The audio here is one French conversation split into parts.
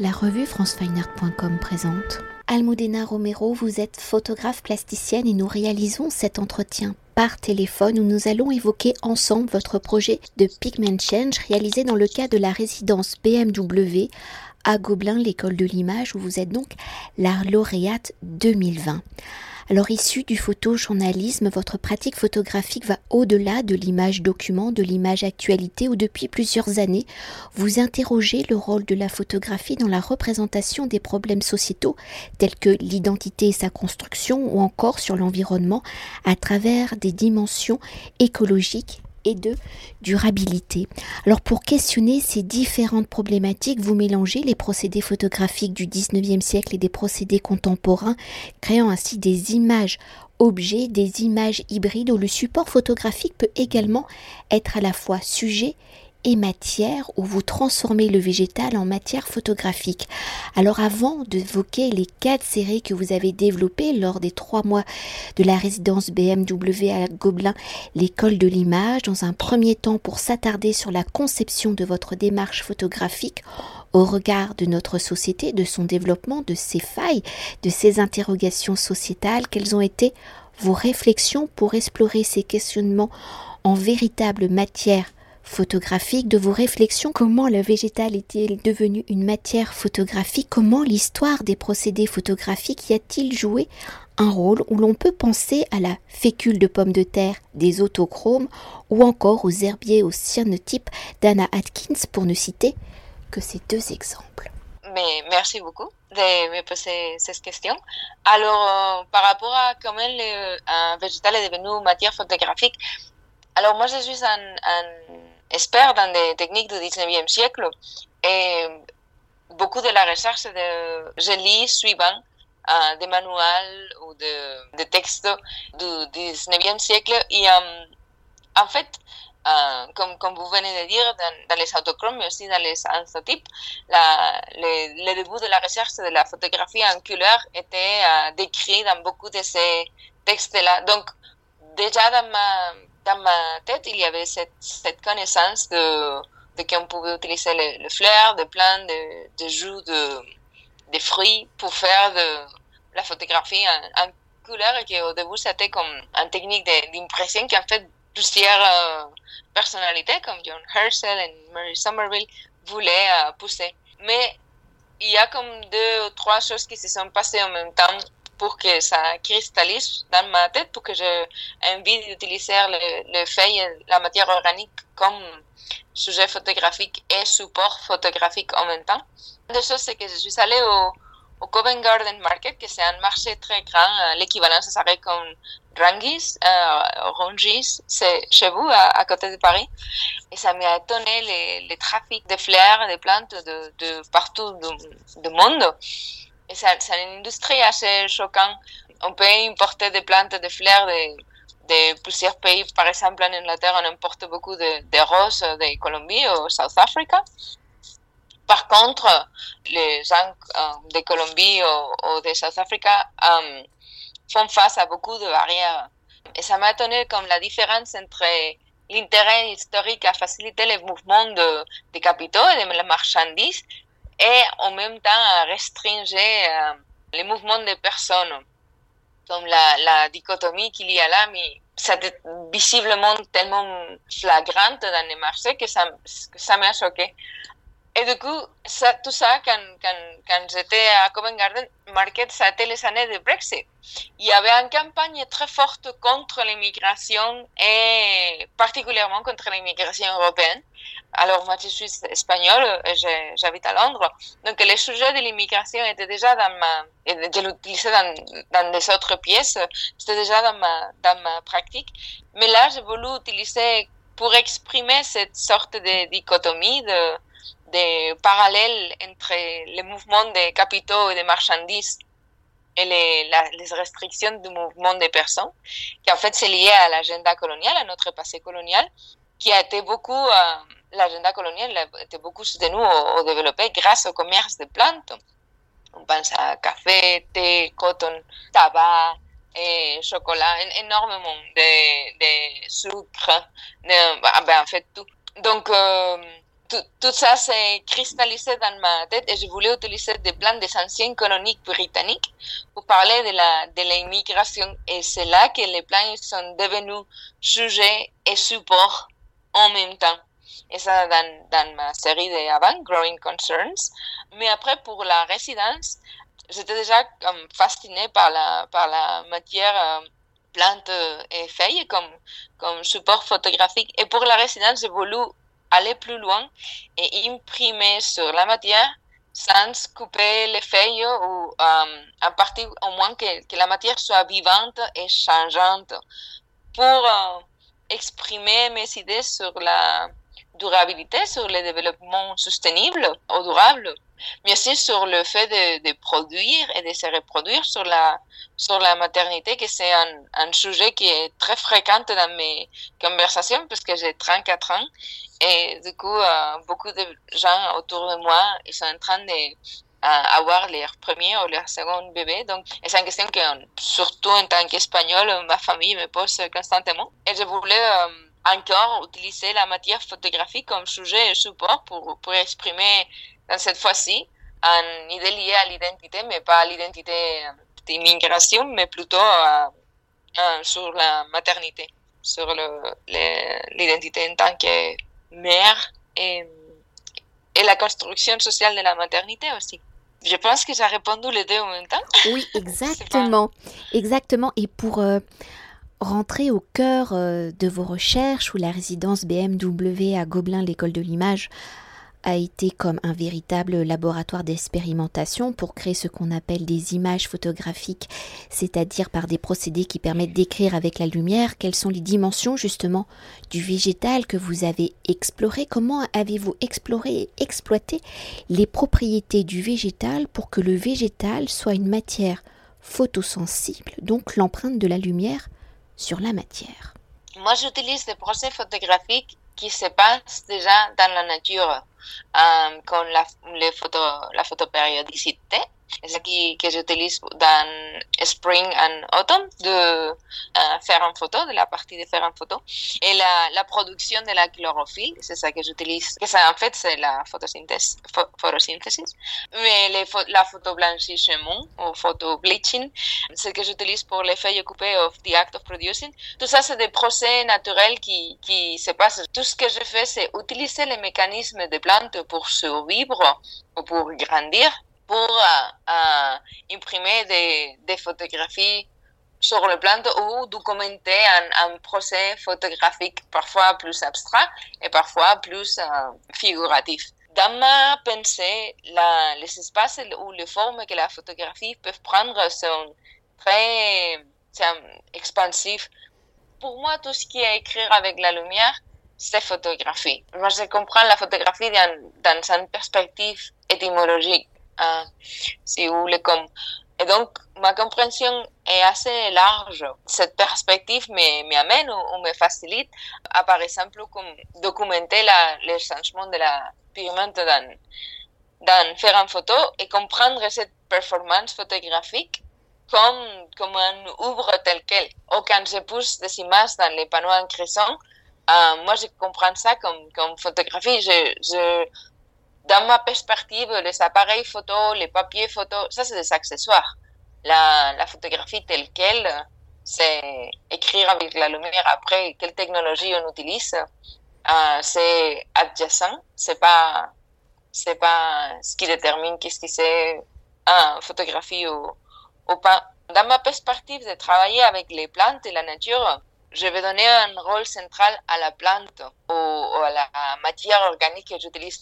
La revue francefineart.com présente. Almudena Romero, vous êtes photographe plasticienne et nous réalisons cet entretien par téléphone où nous allons évoquer ensemble votre projet de Pigment Change réalisé dans le cadre de la résidence BMW à Gobelin, l'école de l'image, où vous êtes donc la lauréate 2020. Alors issu du photojournalisme, votre pratique photographique va au-delà de l'image document, de l'image actualité, où depuis plusieurs années, vous interrogez le rôle de la photographie dans la représentation des problèmes sociétaux tels que l'identité et sa construction, ou encore sur l'environnement à travers des dimensions écologiques et de durabilité. Alors pour questionner ces différentes problématiques, vous mélangez les procédés photographiques du 19e siècle et des procédés contemporains, créant ainsi des images objets, des images hybrides où le support photographique peut également être à la fois sujet matière où vous transformez le végétal en matière photographique. Alors avant d'évoquer les quatre séries que vous avez développées lors des trois mois de la résidence BMW à Gobelin, l'école de l'image, dans un premier temps pour s'attarder sur la conception de votre démarche photographique au regard de notre société, de son développement, de ses failles, de ses interrogations sociétales, quelles ont été vos réflexions pour explorer ces questionnements en véritable matière photographique, de vos réflexions, comment le végétal est-il devenu une matière photographique, comment l'histoire des procédés photographiques y a-t-il joué un rôle où l'on peut penser à la fécule de pommes de terre des autochromes ou encore aux herbiers au cyanotype d'Anna Atkins pour ne citer que ces deux exemples. Mais merci beaucoup de me poser cette question. Alors, euh, par rapport à comment le, un végétal est devenu matière photographique, alors moi je suis un expert dans des techniques du 19e siècle et beaucoup de la recherche de, je lis suivant uh, des manuels ou de, de textes du 19e siècle et en fait comme, comme, vous venez de dire, dans, les autochromes, mais aussi dans les anthotypes, la, le, le, début de la recherche de la photographie en couleur était uh, décrit dans beaucoup de ces textes-là. Donc, déjà dans ma, dans ma tête, il y avait cette, cette connaissance de, de qu'on pouvait utiliser les, les, fleurs, des plantes, des, des jus de, des fruits pour faire de la photographie en, en couleur et qu'au début, c'était comme une technique d'impression qui en fait plusieurs euh, personnalités comme John Herschel et Mary Somerville voulaient euh, pousser. Mais il y a comme deux ou trois choses qui se sont passées en même temps pour que ça cristallise dans ma tête, pour que j'ai envie d'utiliser le, le feuille, la matière organique comme sujet photographique et support photographique en même temps. Une des choses, c'est que je suis allée au, Covent Garden Market, que c'est un marché très grand, l'équivalent, ça serait comme Rangis, euh, Rungis, c'est chez vous, à, côté de Paris. Et ça m'a étonné les, les trafics de fleurs, de plantes de, partout du monde. C'est une industrie assez choquante. On peut importer des plantes, des fleurs de, de plusieurs pays. Par exemple, en Angleterre, on importe beaucoup de, de roses de Colombie ou South Africa. Par contre, les gens de Colombie ou, de South Africa font face à beaucoup de barrières. Et ça m'a étonné comme la différence entre l'intérêt historique à faciliter les mouvements de, de capitaux et de marchandises et en même temps à restreindre euh, les mouvements des personnes. Comme la, dichotomie qu'il y a là, mais c'est visiblement tellement flagrante dans les marchés que ça, que ça m'a choqué. Et du coup, ça, tout ça, quand, quand, quand j'étais à Covent Garden Market, ça a les années de Brexit. Il y avait une campagne très forte contre l'immigration et particulièrement contre l'immigration européenne. Alors moi, je suis espagnole, j'habite à Londres. Donc les sujets de l'immigration étaient déjà dans ma... Je l'utilisais dans, dans des autres pièces, c'était déjà dans ma, dans ma pratique. Mais là, j'ai voulu utiliser pour exprimer cette sorte de dichotomie, de des parallèles entre les mouvements des capitaux et des marchandises et les, restrictions du mouvement des personnes, qui en fait c'est lié à l'agenda coloniale, à notre passé colonial, qui a été beaucoup, euh, l'agenda colonial a été beaucoup soutenu ou, ou développé grâce au commerce de plantes. On pense à café, thé, coton, tabac, chocolat, énormément de, sucre, de, ben, en fait tout. Donc, euh, tout, ça s'est cristallisé dans ma tête et je voulais utiliser des plans des anciens colonies britanniques pour parler de la de l'immigration. Et c'est là que les plans sont devenus sujets et supports en même temps. Ça dans, dans ma série d'avant, Growing Concerns. Mais après, pour la résidence, j'étais déjà fascinée par la, par la matière euh, plante et feuilles comme, comme support photographique. Et pour la résidence, j'ai voulu aller plus loin et imprimer sur la matière sans couper les feuilles ou euh, à partir au moins que, que, la matière soit vivante et changeante pour euh, exprimer mes idées sur la durabilité, sur le développement ou durable, mais aussi sur le fait de, produire et de se reproduire sur la, sur la maternité, que c'est un, un sujet qui est très fréquent dans mes conversations parce que j'ai 34 ans et du coup, euh, beaucoup de gens autour de moi, ils sont en train de euh, avoir leur premier ou leur second bébé. Donc, c'est une question que, surtout en tant qu'espagnol, ma famille me pose constamment. Et je voulais euh, encore utiliser la matière photographique comme sujet et support pour, pour exprimer, dans cette fois-ci, une idée liée à l'identité, mais pas à l'identité d'immigration, mais plutôt sur la maternité, sur l'identité en tant que mère et, et, la construction sociale de la maternité aussi. Je pense que j'ai répondu les deux en même temps. Oui, exactement. Exactement. Et pour euh, rentrer au cœur euh, de vos recherches, où la résidence BMW à Gobelin, l'école de l'image, a été comme un véritable laboratoire d'expérimentation pour créer ce qu'on appelle des images photographiques, c'est-à-dire par des procédés qui permettent d'écrire avec la lumière. Quelles sont les dimensions justement du végétal que vous avez exploré, comment avez-vous exploré et exploité les propriétés du végétal pour que le végétal soit une matière photosensible, donc l'empreinte de la lumière sur la matière. Moi, j'utilise des procès photographiques qui se passent déjà dans la nature. Um, con la, le foto, la fotoperiodicité. Es aquí que j'utilise dans Spring and Autumn de uh, faire une photo, de la partie de faire une photo. Et la, la production de la chlorophylle, c'est ça que j'utilise, que ça en fait c'est la photosynthèse, pho photosynthesis. Mais les, la photoblanchissement ou photobleaching, c'est que j'utilise pour l'effet occupé of the act of producing. Tout ça, c'est des procès naturels qui, qui se passent. Tout ce que je fais, c'est utiliser les mécanismes des plantes pour survivre ou pour grandir pour imprimer des, photographies sur le plan ou documenter un, procès photographique parfois plus abstrait et parfois plus euh, figuratif. Dans ma pensée, les espaces ou les formes que la photographie peut prendre sont très expansifs. Pour moi, tout ce qui est écrire avec la lumière, c'est photographie. Moi, je comprends la photographie dans, dans une perspective étymologique si vous voulez comme et donc ma compréhension est assez large cette perspective me, me amène ou, me facilite à par exemple comme documenter la, les changements de la pigmente dans, dans faire une photo et comprendre cette performance photographique comme, comme un ouvre tel quel. Ou quand je pousse des images dans les panneaux en crescent, euh, moi je comprends ça comme, comme photographie. Je, dans ma perspective, les appareils photo, les papiers photo, ça c'est des accessoires. La, photographie telle qu'elle, c'est écrire avec la lumière. Après, quelle technologie on utilise, euh, c'est adjacent. C'est pas, c'est pas ce qui détermine qu'est-ce qui c'est photographie ou, ou pas. Dans ma perspective de travailler avec les plantes et la nature, je vais donner un rôle central à la plante ou à la matière organique que j'utilise.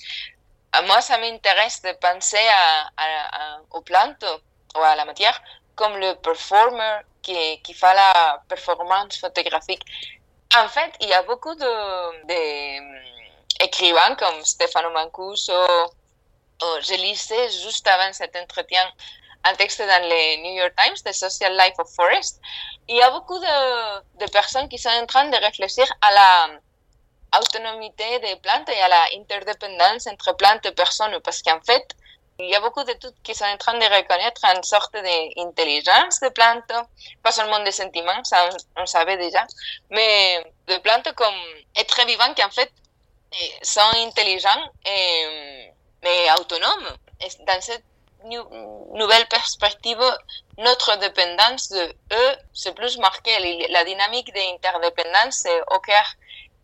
Moi, ça m'intéresse de penser à, à, ou à la matière comme le performer qui, qui fait la performance photographique. En fait, il y a beaucoup de, de écrivains comme Stefano Mancuso. Oh, je lisais juste avant cet entretien un texte dans le New York Times, The Social Life of Forest. Il y a beaucoup de, de personnes qui sont en train de réfléchir à la autonomie des plantes et à la interdépendance entre plantes et personnes, parce qu'en fait, il y a beaucoup d'études qui sont en train de reconnaître une sorte d'intelligence des plantes, pas seulement des sentiments, ça on, savait déjà, mais des plantes comme êtres vivants qui en fait sont intelligents, mais autonomes. Dans cette nouvelle perspective, notre dépendance de eux, c'est plus marqué. La dynamique d'interdépendance, c'est au cœur.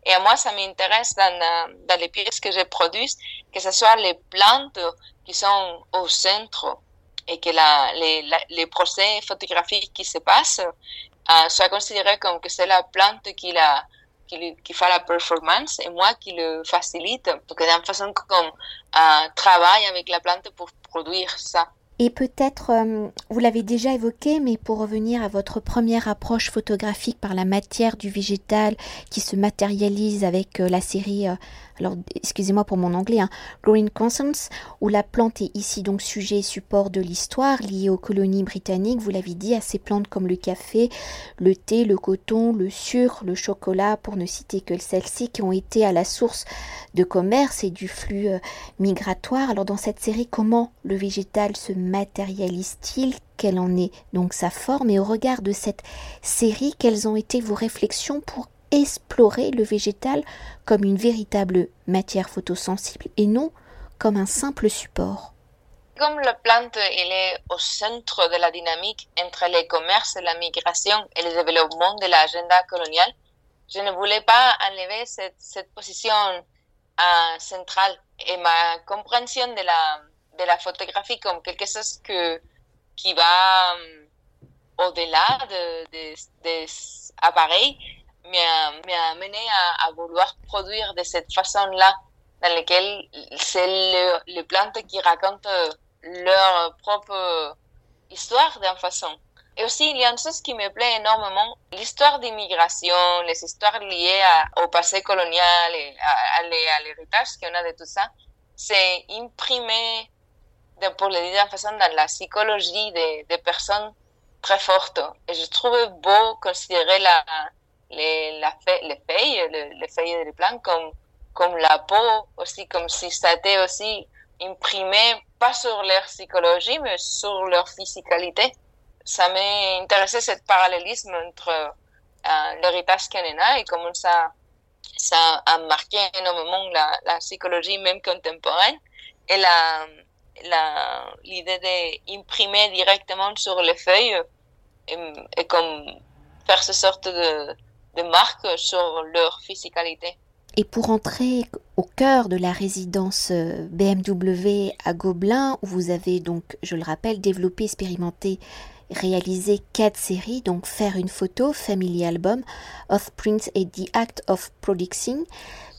Et à moi, ça m'intéresse dans, dans les pièces que je produis, que ce soit les plantes qui sont au centre et que la, les, les procès photographiques qui se passent euh, soient considérés comme que c'est la plante qui, la, fait la performance et moi qui le facilite. Donc, d'une façon comme euh, travaille avec la plante pour produire ça. Et peut-être, euh, vous l'avez déjà évoqué, mais pour revenir à votre première approche photographique par la matière du végétal qui se matérialise avec euh, la série euh, excusez-moi pour mon anglais, hein, Growing Constance, où la plante est ici donc sujet et support de l'histoire liée aux colonies britanniques, vous l'avez dit, à ces plantes comme le café, le thé, le coton, le sucre, le chocolat, pour ne citer que celles-ci, qui ont été à la source de commerce et du flux euh, migratoire. Alors dans cette série, comment le végétal se matérialise-t-il? Quelle en est donc sa forme? Et au regard de cette série, quelles ont été vos réflexions pour explorer le végétal comme une véritable matière photosensible et non comme un simple support. Comme la plante elle est au centre de la dynamique entre les commerces, la migration et le développement de l'agenda colonial, je ne voulais pas enlever cette, position euh, centrale et ma compréhension de la, photographie comme quelque chose qui va euh, au-delà de, des de appareils m'a amené à, vouloir produire de cette façon-là, dans laquelle c'est les le plantes qui racontent leur propre histoire d'une façon. Et aussi, il y a une chose qui me plaît énormément, l'histoire d'immigration, les histoires liées au passé colonial et à, à l'héritage qu'on a de tout ça, c'est imprimé, de, pour le dire d'une façon, dans la psychologie des, des personnes très fortes. Et je trouve beau considérer la, les, feuilles, les, feuilles des plantes comme, comme la peau, aussi comme si ça était aussi imprimé, pas sur leur psychologie, mais sur leur physicalité. Ça m'a intéressé ce parallélisme entre euh, l'héritage canadien et comment ça, ça a marqué énormément la, la psychologie même contemporaine et la, l'idée d'imprimer directement sur les feuilles et, et comme faire ce sorte de, de marques sur leur physicalité. Et pour entrer au cœur de la résidence euh, BMW à Gobelin, où vous avez donc, je le rappelle, développé, expérimenté, réalisé quatre séries, donc Faire une photo, Family Album, Print et The Act of Producing,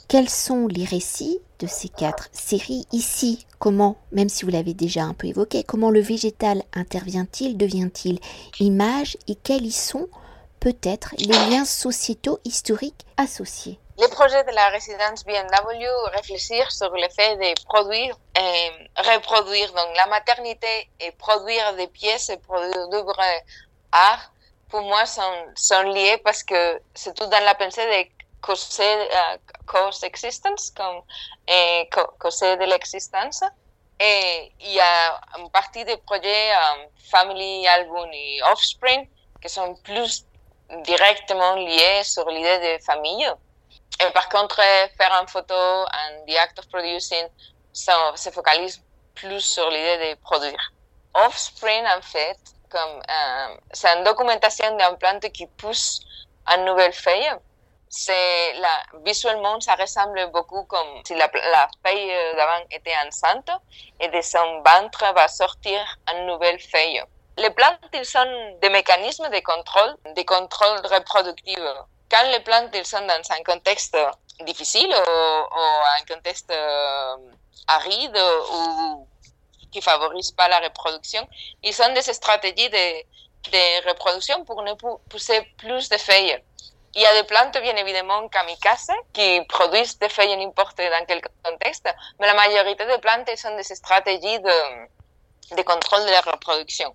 quels sont les récits de ces quatre séries ici? Comment, même si vous l'avez déjà un peu évoqué, comment le végétal intervient-il, devient-il image et quels y sont peut-être les liens sociétaux historiques associés. Le projet de la résidence BMW réfléchir sur le fait de produire et reproduire donc la maternité et produire des pièces et produire d'œuvres art pour moi sont, sont liés parce que c'est tout dans la pensée de euh, co-existence comme et causer de l'existence et il y a une partie des projets Family Album et Offspring qui sont plus directement lié sur l'idée de famille. Et par contre, faire une photo and the act of producing, ça se focalise plus sur l'idée de produire. Offspring, en fait, comme euh, c'est une documentation d'une plante qui pousse une nouvelle feuille. C'est visuellement, ça ressemble beaucoup comme si la, la feuille d'avant était enceinte et de son ventre va sortir une nouvelle feuille. Les plantes, ils sont des mécanismes de contrôle, de contrôle reproductif. Quand les plantes, ils sont dans un contexte difficile ou, un contexte euh, aride ou qui favorise pas la reproduction, ils ont des stratégies de, de reproduction pour ne pousser plus de feuilles. Il y a des plantes, bien évidemment, kamikaze, qui produisent des feuilles n'importe dans quel contexte, mais la majorité des plantes sont des stratégies de, de contrôle de la reproduction.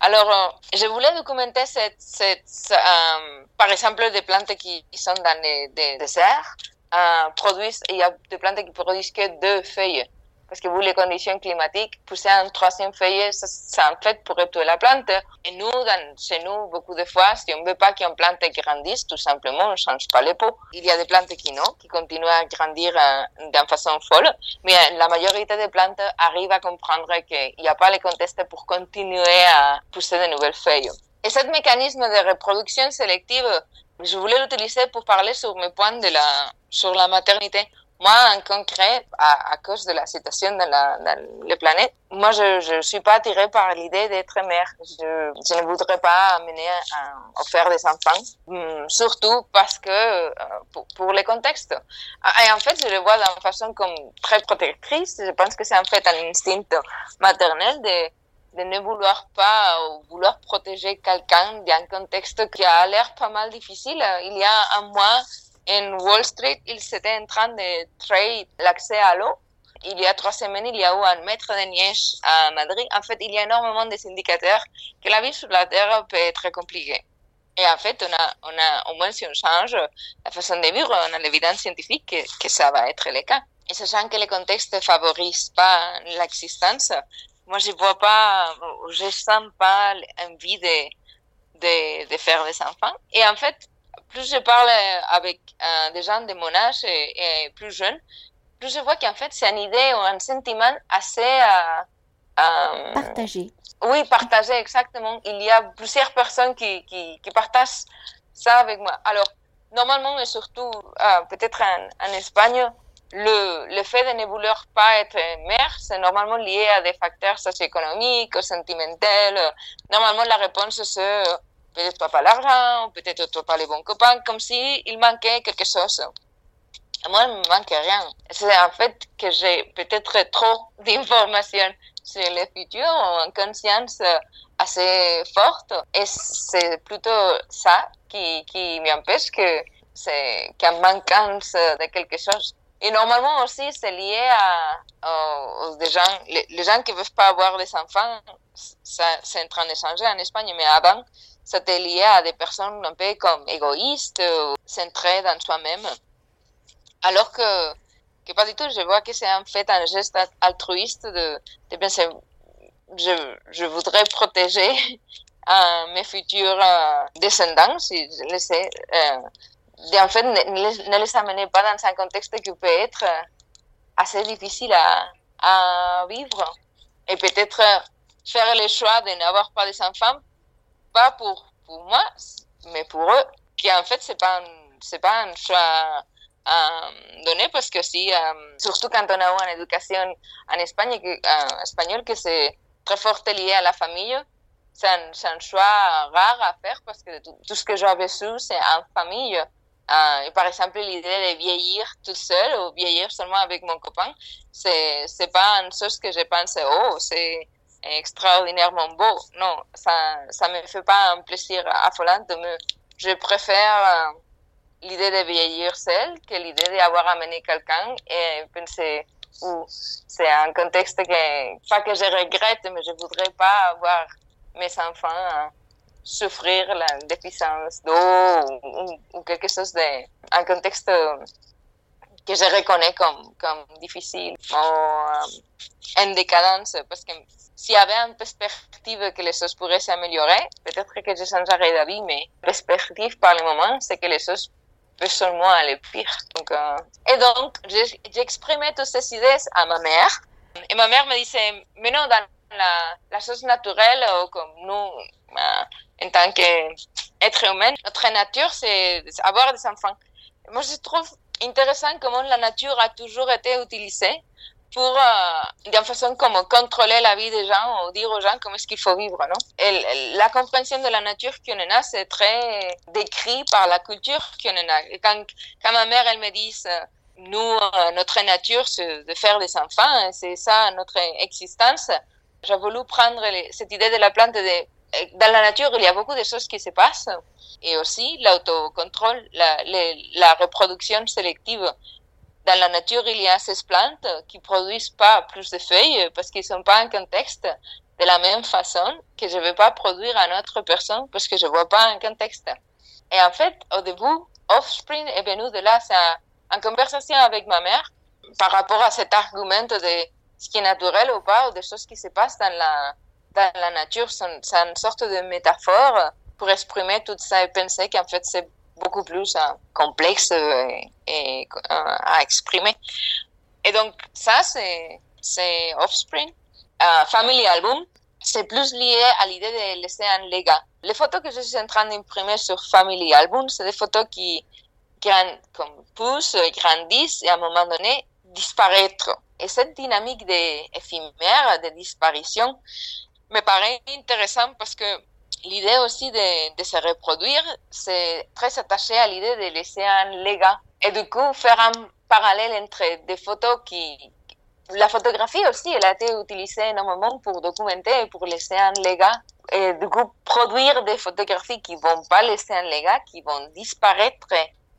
Alors, euh, je voulais documenter cette, cette euh, par exemple, des plantes qui sont dans les, déserts, euh, produisent, il y a des plantes qui produisent que deux feuilles. Parce que vu les conditions climatiques, pousser un troisième feuillet, c'est en fait pourrait tuer la plante. Et nous, chez nous, beaucoup de fois, si on ne veut pas qu'une plante grandisse, tout simplement, on ne change pas les pots. Il y a des plantes qui non, qui continuent à grandir euh, d'une façon folle, mais euh, la majorité des plantes arrivent à comprendre qu'il n'y a pas les contextes pour continuer à pousser de nouvelles feuilles. Et ce mécanisme de reproduction sélective, je voulais l'utiliser pour parler sur mes points sur la maternité. Moi, en concret, à, cause de la situation dans, la, dans les planètes, moi, je ne suis pas attirée par l'idée d'être mère. Je, ne voudrais pas amener à, faire des enfants, hum, surtout parce que, euh, pour, pour les contextes. Ah, et en fait, je le vois d'une façon comme très protectrice. Je pense que c'est en fait un instinct maternel de de ne vouloir pas ou vouloir protéger quelqu'un d'un contexte qui a l'air pas mal difficile. Il y a un mois, en Wall Street, ils étaient en train de trade l'accès à l'eau. Il y a trois semaines, il y a eu un mètre de neige à Madrid. En fait, il y a énormément d'indicateurs que la vie sur la Terre peut être compliquée. Et en fait, on a, on a, au moins si on change la façon de vivre, on a l'évidence scientifique que, que, ça va être le cas. Et sachant que les contextes ne favorisent pas l'existence, moi, je vois pas, je sens pas envie de, de, de, faire des enfants. Et en fait, plus je parle avec euh, des gens de mon âge et, plus jeunes, plus je vois qu'en fait, c'est une idée ou un sentiment assez... Euh, euh, partagé. Oui, partagé, exactement. Il y a plusieurs personnes qui, qui, qui partagent ça avec moi. Alors, normalement, et surtout, peut-être en, en Espagne, le, le fait de ne vouloir pas être mère, c'est normalement lié à des facteurs socio-économiques ou sentimentaux. Normalement, la réponse, c'est peut-être pas l'argent, peut-être pas les bons copains, comme si il manquait quelque chose. Moi, il me manque rien. C'est en fait que j'ai peut-être trop d'informations sur le futur, en conscience assez forte. Et c'est plutôt ça qui, qui m'empêche que c'est qu'en manquance de quelque chose. Et normalement aussi, c'est lié à, aux, gens, les, gens qui ne veulent pas avoir des enfants, c'est en train de changer en Espagne, mais avant, c'était lié à des personnes un peu comme égoïstes, ou centrées dans soi-même. Alors que, que pas du tout, je vois que c'est en fait un geste altruiste de, de penser, je, je voudrais protéger mes futurs euh, descendants, si je le sais, euh, en fait, ne, les amenez pas dans un contexte qui peut être euh, assez difficile à, à vivre. Et peut-être euh, faire le choix de n'avoir pas des enfants, pas pour, pour moi, mais pour eux, qui en fait, c'est pas, c'est pas un choix à donner parce que si, euh, surtout quand on a une éducation en Espagne, que, espagnol, que c'est très fort lié à la famille, c'est un, un, choix rare à faire parce que tout, ce que j'ai vécu, c'est en famille. Euh, par exemple, l'idée de vieillir tout seul ou vieillir seulement avec mon copain, c'est c'est pas une chose que je pense oh c'est extraordinairement beau. Non, ça ça me fait pas un plaisir affolant. De je préfère euh, l'idée de vieillir seul que l'idée d'avoir amené quelqu'un et penser ou c'est un contexte que pas que je regrette, mais je voudrais pas avoir mes enfants. Hein souffrir la déficience d'eau ou, quelque chose de un contexte que je reconnais comme, comme difficile ou euh, en décadence parce que s'il y avait une perspective que les choses pourraient s'améliorer, peut-être que je changerais d'avis, mais la perspective par le moment, c'est que les choses peuvent seulement aller pire. Donc, euh, Et donc, j'exprimais toutes ces idées à ma mère. Et ma mère me disait, mais non, dans la, la chose naturelle, comme nous, euh, en tant qu'être humain, notre nature, c'est avoir des enfants. Moi, je trouve intéressant comment la nature a toujours été utilisée pour, euh, d'une façon comme contrôler la vie des gens ou dire aux gens comment est-ce qu'il faut vivre, non? La compréhension de la nature qu'on en a, c'est très décrit par la culture qu'on en a. Quand, quand ma mère, elle me dit, euh, nous, euh, notre nature, c'est de faire des enfants, c'est ça notre existence, j'ai voulu prendre cette idée de la plante de dans la nature, il y a beaucoup de choses qui se passent et aussi l'autocontrôle, la, reproduction sélective. Dans la nature, il y a ces plantes qui produisent pas plus de feuilles parce qu'ils sont pas en contexte de la même façon que je ne vais pas produire à autre personne parce que je vois pas un contexte. Et en fait, au début, Offspring est venu de là, c'est en conversation avec ma mère par rapport à cet argument de ce qui est naturel ou pas, ou des choses qui se passent dans la, la nature. C'est une sorte de métaphore pour exprimer tout ça et penser qu'en fait, c'est beaucoup plus euh, complexe et, euh, à exprimer. Et donc, ça, c'est, Offspring. Euh, Family Album, c'est plus lié à l'idée de laisser un légat. Les photos que je suis en train d'imprimer sur Family Album, c'est des photos qui grand, comme poussent, grandissent et à un moment donné disparaître. Et cette dynamique éphémère de disparition me paraît intéressante parce que l'idée aussi de, se reproduire, c'est très attaché à l'idée de laisser un légat. Et du coup, faire un parallèle entre des photos qui... La photographie aussi, elle a été utilisée énormément pour documenter et pour laisser un légat. Et du coup, produire des photographies qui vont pas laisser un légat, qui vont disparaître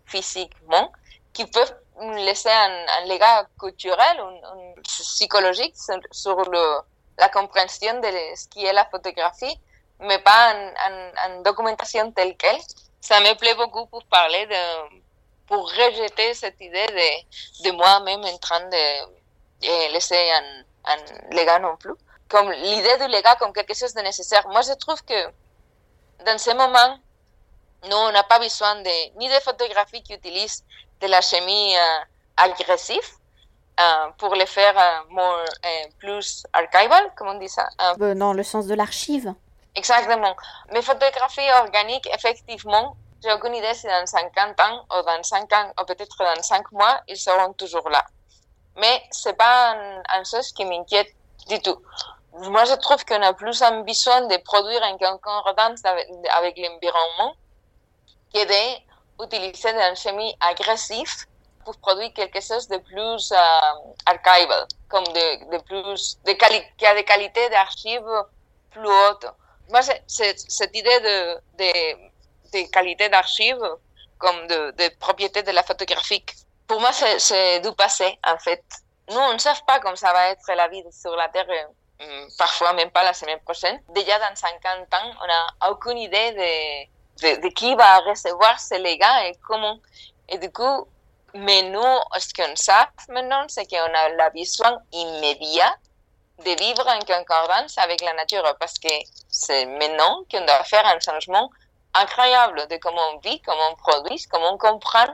physiquement, qui peuvent laisser un, un légat culturel ou psychologique sur le, la compréhension de ce qui est la photographie, mais pas en, en, documentation telle qu'elle. Ça me plaît beaucoup pour parler de, pour rejeter cette idée de, de moi-même en train de, laisser un, un légat non plus. Comme l'idée du légat comme quelque chose de nécessaire. Moi, je trouve que dans ce moment, nous, on n'a pas besoin de, ni de photographies qui utilisent de la chimie euh, agressive pour les faire euh, more, plus archival, comme on dit ça. dans le sens de l'archive. Exactement. Mes photographies organiques, effectivement, j'ai aucune idée si dans 50 ans ou dans 5 ans ou peut-être dans 5 mois, ils seront toujours là. Mais c'est pas une chose qui m'inquiète du tout. Moi, je trouve qu'on a plus besoin de produire en concordance avec, avec l'environnement que d'utiliser une chimie agressive pour produire quelque chose de plus euh, archival, comme de, de plus, de qui a des qualités d'archives plus hautes. Moi, cette idée de, de, de qualité d'archives comme de, de propriété de la photographie. Pour moi, c'est du passé, en fait. Nous, on ne sait pas comment ça va être la vie sur la Terre, euh, parfois même pas la semaine prochaine. Déjà dans 50 ans, on n'a aucune idée de de, de, qui va recevoir ces légat et comment. Et du coup, mais nous, ce qu'on sait maintenant, c'est qu'on a la besoin immédiat de vivre en concordance avec la nature parce que c'est maintenant qu'on doit faire un changement incroyable de comment on vit, comment on produit, comment on comprend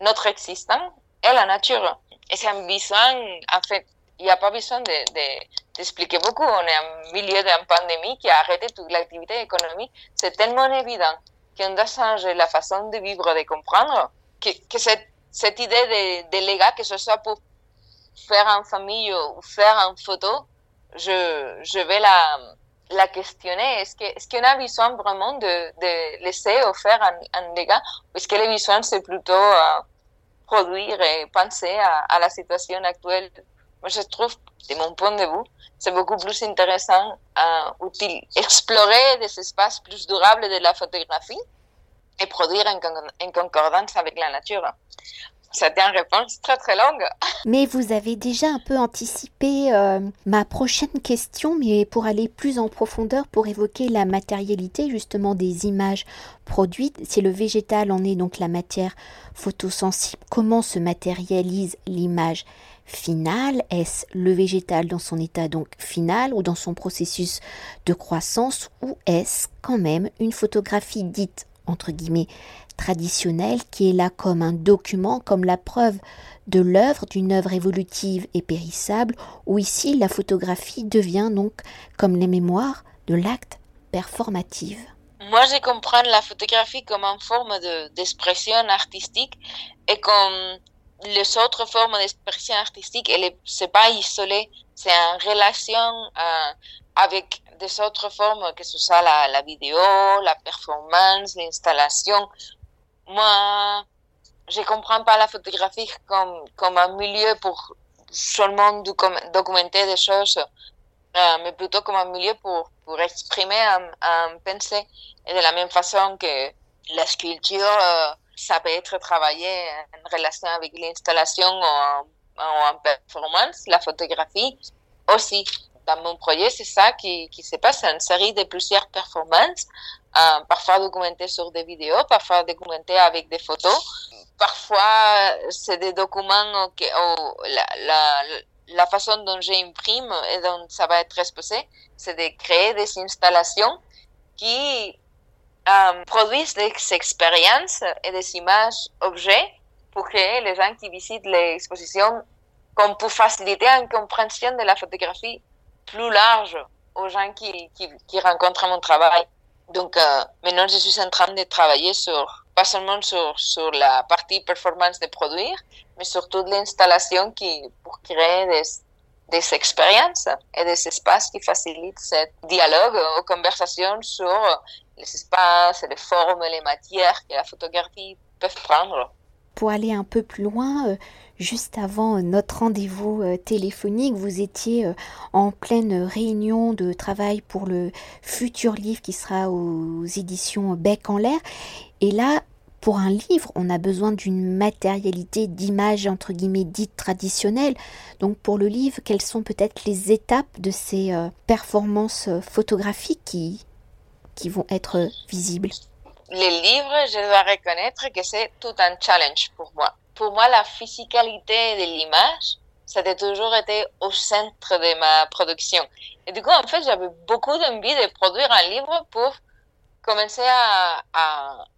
notre existence et la nature. Et c'est un besoin, en fait, il n'y a pas besoin d'expliquer de, beaucoup. On est au milieu d'une pandémie qui a arrêté toute l'activité économique. C'est tellement évident qu'on doit changer la façon de vivre, de comprendre, que, que cette, cette, idée de, de que ce soit pour faire en famille ou faire en photo, je, je vais la, la questionner. Est-ce qu'on est qu'on a besoin vraiment de, de laisser faire un, un légat ou est-ce que le besoin c'est plutôt euh, produire et penser à, la situation actuelle? Moi, je trouve, de mon point de vue, c'est beaucoup plus intéressant à explorer des espaces plus durables de la photographie et produire en, concordance avec la nature. C'était une réponse très très longue. Mais vous avez déjà un peu anticipé euh, ma prochaine question, mais pour aller plus en profondeur, pour évoquer la matérialité justement des images produites. Si le végétal en est donc la matière photosensible, comment se matérialise l'image finale? Est-ce le végétal dans son état donc final ou dans son processus de croissance? Ou est-ce quand même une photographie dite entre guillemets traditionnelle qui est là comme un document, comme la preuve de l'œuvre, d'une œuvre évolutive et périssable, où ici la photographie devient donc comme les mémoires de l'acte performatif. Moi, je comprends la photographie comme une forme d'expression artistique et comme les autres formes d'expression artistique, elle est, c'est pas isolé, c'est en relation euh, avec des autres formes, que ce soit la, vidéo, la performance, l'installation. Moi, je comprends pas la photographie comme, comme un milieu pour seulement documenter des choses, euh, mais plutôt comme un milieu pour, pour exprimer un, un pensée. Et de la même façon que la sculpture, euh, ça peut être travaillé en relation avec l'installation ou en, performance, la photographie aussi. Dans mon projet, c'est ça qui, qui se passe, une série de plusieurs performances, euh, parfois documentées sur des vidéos, parfois documentées avec des photos. Parfois, c'est des documents où, la, la, la façon dont j'imprime et dont ça va être exposé, c'est de créer des installations qui euh, produisent des expériences et des images objets pour que les gens qui visitent l'exposition, qu'on pour faciliter une compréhension de la photographie plus large aux gens qui, qui, rencontrent mon travail. Donc euh, maintenant, je suis en train de travailler sur, pas seulement sur, sur la partie performance de produire, mais surtout de l'installation qui, pour créer des, des expériences et des espaces qui facilitent ce dialogue ou conversation sur les espaces, les formes, les matières que la photographie peut prendre. Pour aller un peu plus loin, euh, juste avant notre rendez-vous euh, téléphonique, vous étiez euh, en pleine réunion de travail pour le futur livre qui sera aux éditions Bec en l'air. Et là, pour un livre, on a besoin d'une matérialité d'image entre guillemets dite traditionnelle. Donc pour le livre, quelles sont peut-être les étapes de ces performances photographiques qui, qui vont être visibles? Les livres, je dois reconnaître que c'est tout un challenge pour moi. Pour moi, la physicalité de l'image, ça a toujours été au centre de ma production. Et du coup, en fait, j'avais beaucoup d'envie de produire un livre pour commencer à,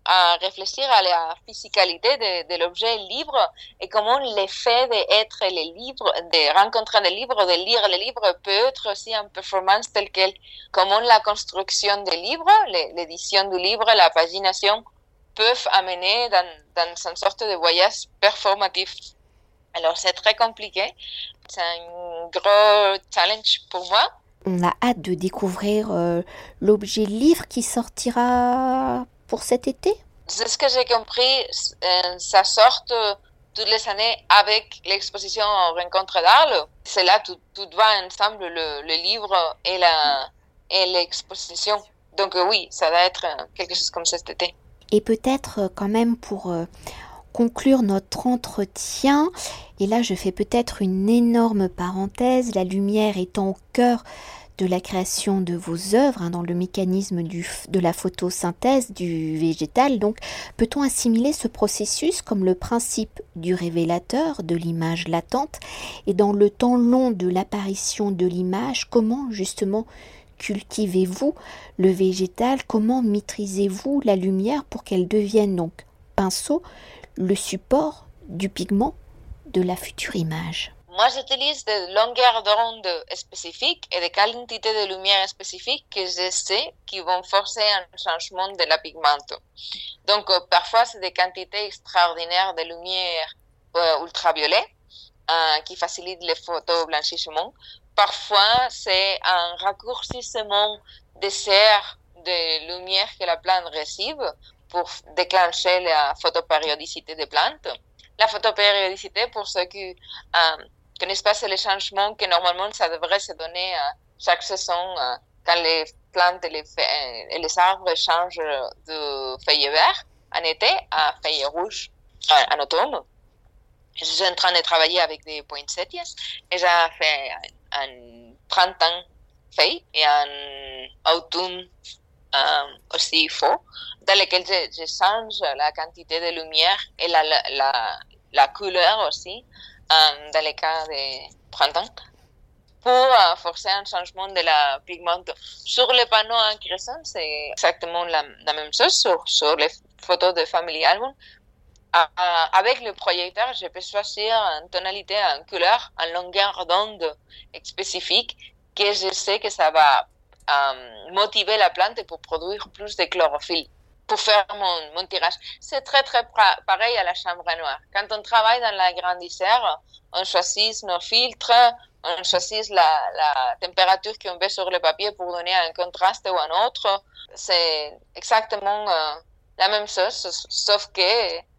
à, réfléchir à la physicalité de, l'objet libre et comment l'effet d'être les livres, de rencontrer des livres, de lire les livres peut être aussi une performance telle quelle. Comment la construction des livres, l'édition du livre, la pagination peuvent amener dans, dans une sorte de voyage performatif. Alors c'est très compliqué, c'est un gros challenge pour moi on a hâte de découvrir euh, l'objet livre qui sortira pour cet été. C'est ce que j'ai compris, euh, ça sort euh, toutes les années avec l'exposition Rencontre d'Arles. C'est là tout, tout va ensemble, le, le livre et la et l'exposition. Donc oui, ça va être quelque chose comme ça cet été. Et peut-être quand même pour conclure notre entretien, et là je fais peut-être une énorme parenthèse, la lumière étant au cœur de la création de vos œuvres, hein, dans le mécanisme de la photosynthèse du végétal. Donc, peut-on assimiler ce processus comme le principe du révélateur de l'image latente? Et dans le temps long de l'apparition de l'image, comment justement cultivez-vous le végétal? Comment maîtrisez-vous la lumière pour qu'elle devienne donc pinceau le support du pigment de la future image? Moi, j'utilise des longueurs d'onde spécifiques et des quantités de lumière spécifiques que je sais qui vont forcer un changement de la pigmente. Donc, euh, parfois, c'est des quantités extraordinaires de lumière euh, ultraviolet euh, qui facilitent les photos blanchissement. Parfois, c'est un raccourcissement des serres de lumière que la plante reçoit pour déclencher la photopériodicité des plantes. La photopériodicité, pour ceux qui euh, connaissent pas, c'est le changement que normalement ça devrait se donner euh, chaque saison euh, quand les plantes et les, arbres changent de feuilles vertes en été à feuilles rouges en automne. Je suis en train de travailler avec des poinsettias et j'ai fait un printemps feuilles et un automne aussi faux, dans lesquels je, je, change la quantité de lumière et la, la, la couleur aussi, euh, dans les cas de printemps, pour euh, forcer un changement de la pigmente. Sur les panneaux en crescent, c'est exactement la, la, même chose sur, sur les photos de Family Album. Avec le projecteur, je peux choisir une tonalité, une couleur, une longueur d'onde spécifique que je sais que ça va euh, motiver la plante pour produire plus de chlorophylle, pour faire mon, tirage. C'est très, très pareil à la chambre noire. Quand on travaille dans la grandisseur, on choisit nos filtres, on choisit la, la température qu'on veut sur le papier pour donner un contraste ou un autre. C'est exactement euh, la même chose, sauf que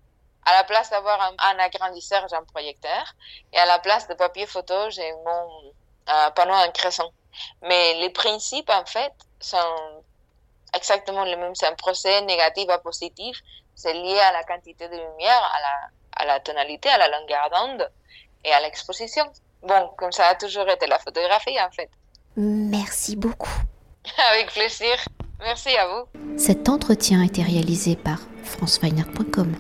à la place d'avoir un, un, agrandisseur, j'ai un projecteur, et à la place de papier photo, j'ai mon euh, panneau en crescent. Mais les principes, en fait, sont exactement les mêmes. C'est un procès négatif à positif. C'est lié à la quantité de lumière, à la, à la tonalité, à la longueur d'onde et à l'exposition. Bon, comme ça a toujours été la photographie, en fait. Merci beaucoup. Avec plaisir. Merci à vous. Cet entretien a été réalisé par franceweiner.com.